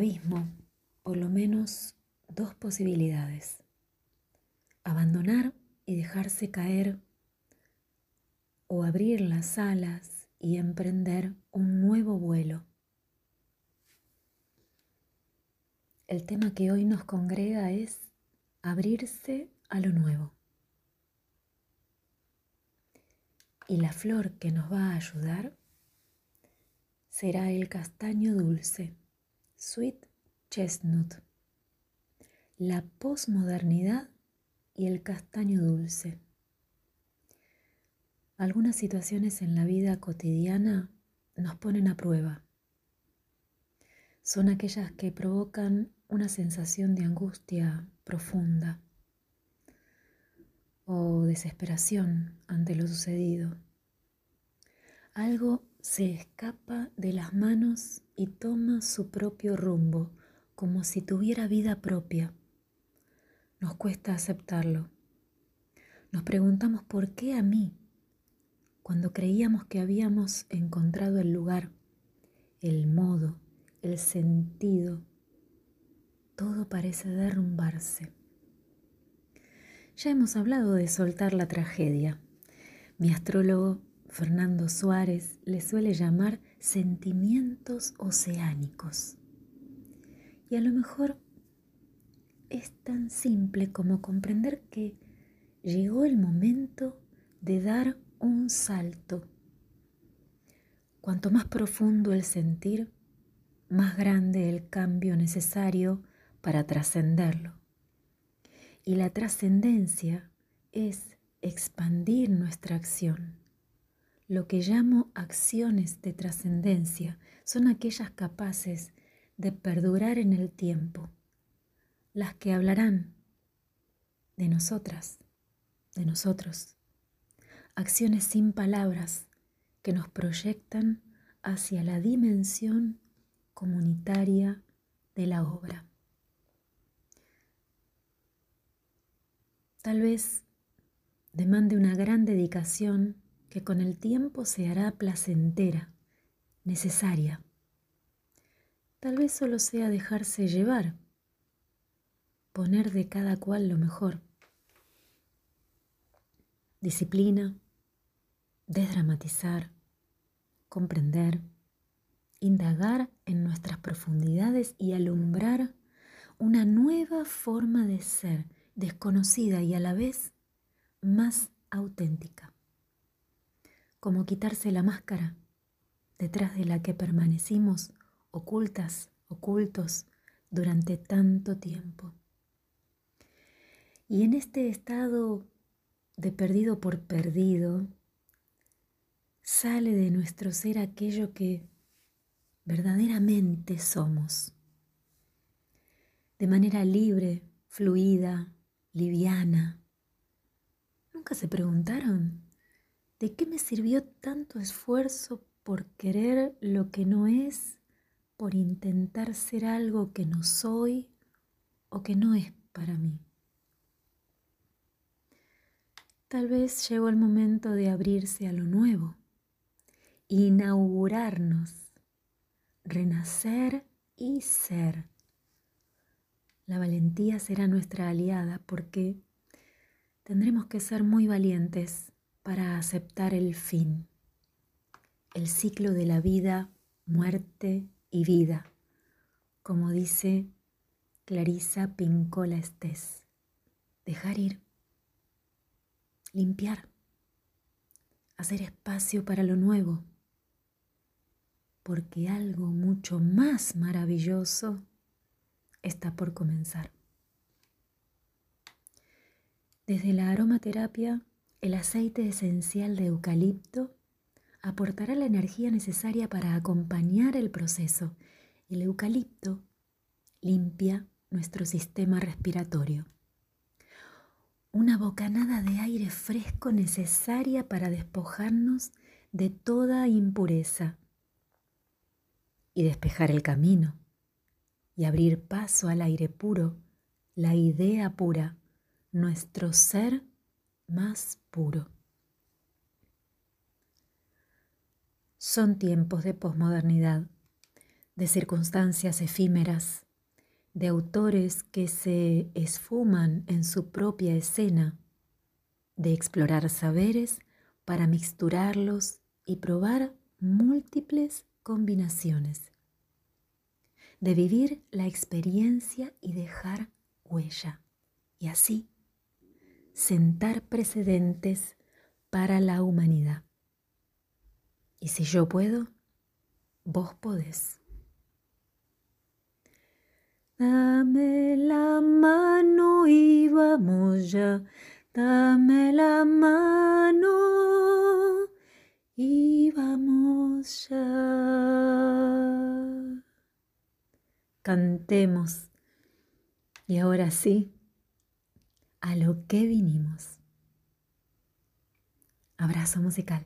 abismo por lo menos dos posibilidades. Abandonar y dejarse caer o abrir las alas y emprender un nuevo vuelo. El tema que hoy nos congrega es abrirse a lo nuevo. Y la flor que nos va a ayudar será el castaño dulce, sweet chestnut, la posmodernidad y el castaño dulce. Algunas situaciones en la vida cotidiana nos ponen a prueba. Son aquellas que provocan una sensación de angustia profunda o desesperación ante lo sucedido. Algo se escapa de las manos y toma su propio rumbo, como si tuviera vida propia. Nos cuesta aceptarlo. Nos preguntamos por qué a mí, cuando creíamos que habíamos encontrado el lugar, el modo, el sentido, todo parece derrumbarse. Ya hemos hablado de soltar la tragedia. Mi astrólogo Fernando Suárez le suele llamar sentimientos oceánicos. Y a lo mejor es tan simple como comprender que llegó el momento de dar un salto. Cuanto más profundo el sentir, más grande el cambio necesario para trascenderlo. Y la trascendencia es expandir nuestra acción lo que llamo acciones de trascendencia son aquellas capaces de perdurar en el tiempo, las que hablarán de nosotras, de nosotros, acciones sin palabras que nos proyectan hacia la dimensión comunitaria de la obra. Tal vez demande una gran dedicación que con el tiempo se hará placentera, necesaria. Tal vez solo sea dejarse llevar, poner de cada cual lo mejor. Disciplina, desdramatizar, comprender, indagar en nuestras profundidades y alumbrar una nueva forma de ser, desconocida y a la vez más auténtica como quitarse la máscara detrás de la que permanecimos ocultas, ocultos durante tanto tiempo. Y en este estado de perdido por perdido, sale de nuestro ser aquello que verdaderamente somos. De manera libre, fluida, liviana. ¿Nunca se preguntaron ¿De qué me sirvió tanto esfuerzo por querer lo que no es, por intentar ser algo que no soy o que no es para mí? Tal vez llegó el momento de abrirse a lo nuevo, inaugurarnos, renacer y ser. La valentía será nuestra aliada porque tendremos que ser muy valientes para aceptar el fin, el ciclo de la vida, muerte y vida, como dice Clarisa Pincola Estés. Dejar ir, limpiar, hacer espacio para lo nuevo, porque algo mucho más maravilloso está por comenzar. Desde la aromaterapia el aceite esencial de eucalipto aportará la energía necesaria para acompañar el proceso. El eucalipto limpia nuestro sistema respiratorio. Una bocanada de aire fresco necesaria para despojarnos de toda impureza y despejar el camino y abrir paso al aire puro, la idea pura, nuestro ser más puro. Son tiempos de posmodernidad, de circunstancias efímeras, de autores que se esfuman en su propia escena, de explorar saberes para mixturarlos y probar múltiples combinaciones, de vivir la experiencia y dejar huella, y así sentar precedentes para la humanidad. Y si yo puedo, vos podés. Dame la mano y vamos ya, dame la mano y vamos ya. Cantemos. Y ahora sí, a lo que vinimos. Abrazo musical.